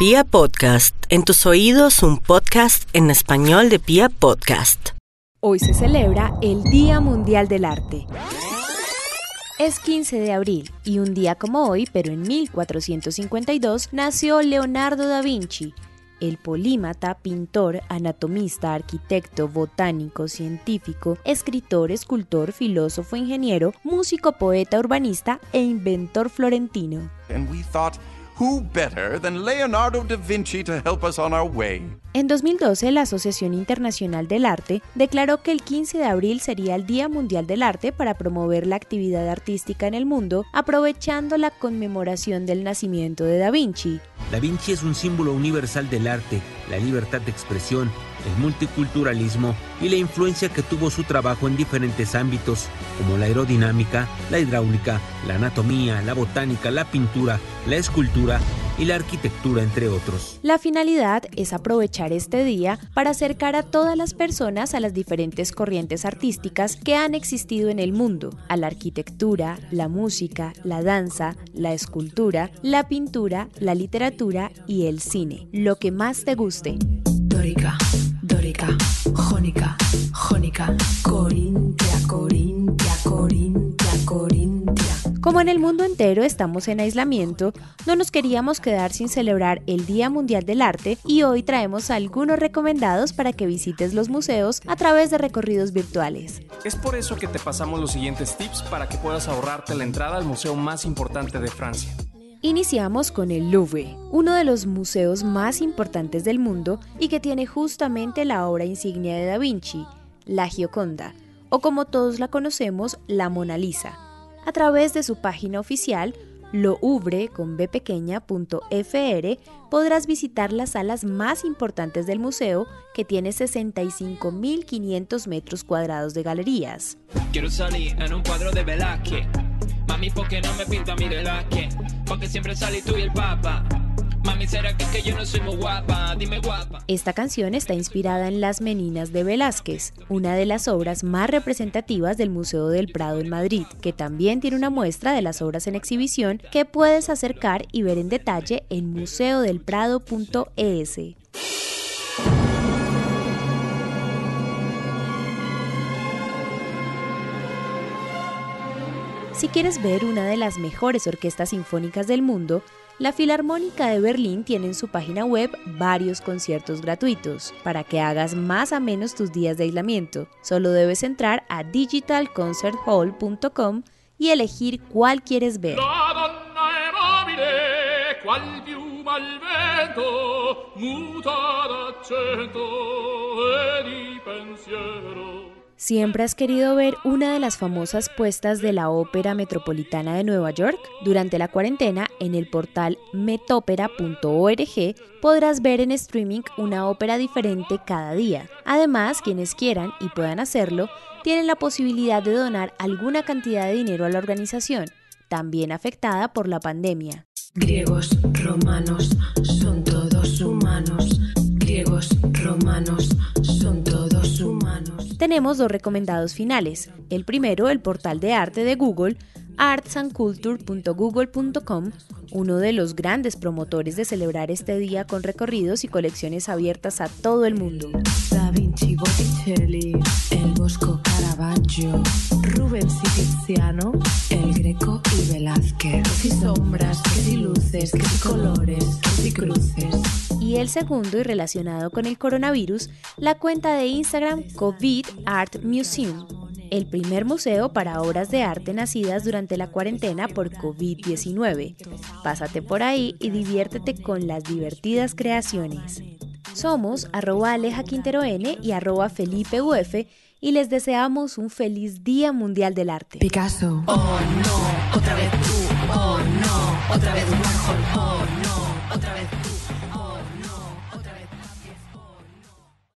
Pia Podcast, en tus oídos un podcast en español de Pia Podcast. Hoy se celebra el Día Mundial del Arte. Es 15 de abril y un día como hoy, pero en 1452, nació Leonardo da Vinci, el polímata, pintor, anatomista, arquitecto, botánico, científico, escritor, escultor, filósofo, ingeniero, músico, poeta, urbanista e inventor florentino. Who better than Leonardo da Vinci to help us on our way? En 2012, la Asociación Internacional del Arte declaró que el 15 de abril sería el Día Mundial del Arte para promover la actividad artística en el mundo, aprovechando la conmemoración del nacimiento de Da Vinci. Da Vinci es un símbolo universal del arte, la libertad de expresión, el multiculturalismo y la influencia que tuvo su trabajo en diferentes ámbitos, como la aerodinámica, la hidráulica, la anatomía, la botánica, la pintura, la escultura y la arquitectura, entre otros. La finalidad es aprovechar este día para acercar a todas las personas a las diferentes corrientes artísticas que han existido en el mundo, a la arquitectura, la música, la danza, la escultura, la pintura, la literatura y el cine, lo que más te guste. Dórica, jónica, jónica, corintia, corintia, corintia, corintia. Como en el mundo entero estamos en aislamiento, no nos queríamos quedar sin celebrar el Día Mundial del Arte y hoy traemos algunos recomendados para que visites los museos a través de recorridos virtuales. Es por eso que te pasamos los siguientes tips para que puedas ahorrarte la entrada al museo más importante de Francia. Iniciamos con el Louvre, uno de los museos más importantes del mundo y que tiene justamente la obra insignia de Da Vinci, la Gioconda, o como todos la conocemos, la Mona Lisa. A través de su página oficial, louvre con b podrás visitar las salas más importantes del museo que tiene 65.500 metros cuadrados de galerías. Quiero salir en un cuadro de Velázquez Mami, me pinta mi que Porque siempre salí tú y el papa. Mami, ¿será que, que yo no guapa. Esta canción está inspirada en Las Meninas de Velázquez, una de las obras más representativas del Museo del Prado en Madrid, que también tiene una muestra de las obras en exhibición que puedes acercar y ver en detalle en museodelprado.es. Si quieres ver una de las mejores orquestas sinfónicas del mundo, la Filarmónica de Berlín tiene en su página web varios conciertos gratuitos para que hagas más a menos tus días de aislamiento. Solo debes entrar a digitalconcerthall.com y elegir cuál quieres ver. ¿Siempre has querido ver una de las famosas puestas de la Ópera Metropolitana de Nueva York? Durante la cuarentena, en el portal metopera.org podrás ver en streaming una ópera diferente cada día. Además, quienes quieran y puedan hacerlo, tienen la posibilidad de donar alguna cantidad de dinero a la organización, también afectada por la pandemia. Griegos, romanos, son todos humanos. Griegos, romanos, tenemos dos recomendados finales. El primero, el portal de arte de Google, artsandculture.google.com, uno de los grandes promotores de celebrar este día con recorridos y colecciones abiertas a todo el mundo. Da Vinci, Botticelli, el Bosco Caravaggio, Rubens y el Greco y Velázquez. sombras, y luces, que colores, y cruces y el segundo y relacionado con el coronavirus, la cuenta de Instagram COVID Art Museum, el primer museo para obras de arte nacidas durante la cuarentena por COVID-19. Pásate por ahí y diviértete con las divertidas creaciones. Somos arroba Aleja Quintero N y arroba Felipe Uf y les deseamos un feliz Día Mundial del Arte. Picasso. Oh no, otra vez tú. Oh no, otra vez Warhol. Oh no, otra vez.